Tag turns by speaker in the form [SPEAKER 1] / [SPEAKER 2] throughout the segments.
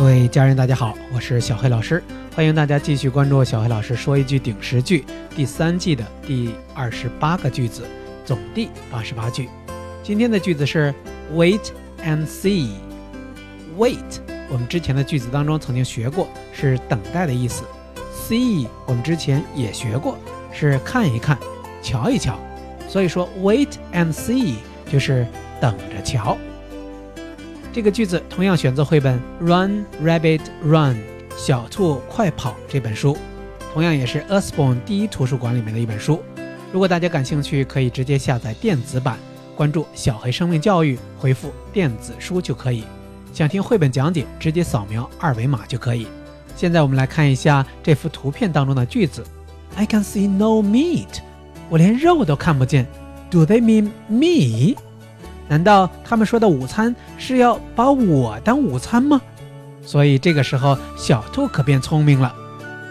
[SPEAKER 1] 各位家人，大家好，我是小黑老师，欢迎大家继续关注小黑老师说一句顶十句第三季的第二十八个句子，总第八十八句。今天的句子是 wait and see。wait，我们之前的句子当中曾经学过，是等待的意思。see，我们之前也学过，是看一看，瞧一瞧。所以说 wait and see 就是等着瞧。这个句子同样选择绘本《Run Rabbit Run》小兔快跑这本书，同样也是 Usborne 第一图书馆里面的一本书。如果大家感兴趣，可以直接下载电子版，关注“小黑生命教育”，回复“电子书”就可以。想听绘本讲解，直接扫描二维码就可以。现在我们来看一下这幅图片当中的句子：I can see no meat，我连肉都看不见。Do they mean me？难道他们说的午餐是要把我当午餐吗？所以这个时候，小兔可变聪明了。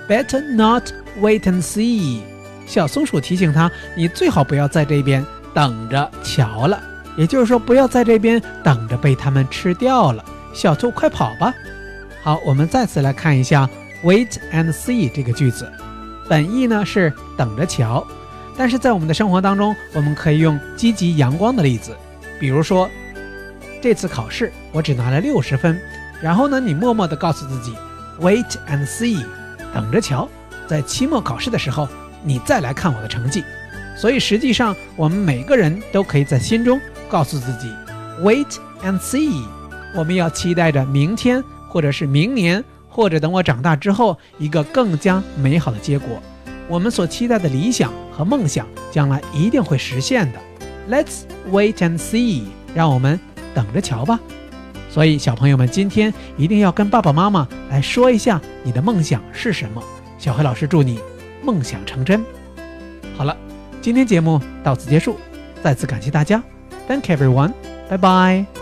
[SPEAKER 1] Better not wait and see。小松鼠提醒他：“你最好不要在这边等着瞧了。”也就是说，不要在这边等着被他们吃掉了。小兔，快跑吧！好，我们再次来看一下 “wait and see” 这个句子，本意呢是等着瞧，但是在我们的生活当中，我们可以用积极阳光的例子。比如说，这次考试我只拿了六十分，然后呢，你默默地告诉自己，wait and see，等着瞧，在期末考试的时候，你再来看我的成绩。所以实际上，我们每个人都可以在心中告诉自己，wait and see，我们要期待着明天，或者是明年，或者等我长大之后，一个更加美好的结果。我们所期待的理想和梦想，将来一定会实现的。Let's wait and see，让我们等着瞧吧。所以，小朋友们今天一定要跟爸爸妈妈来说一下你的梦想是什么。小黑老师祝你梦想成真。好了，今天节目到此结束，再次感谢大家，Thank everyone，拜拜。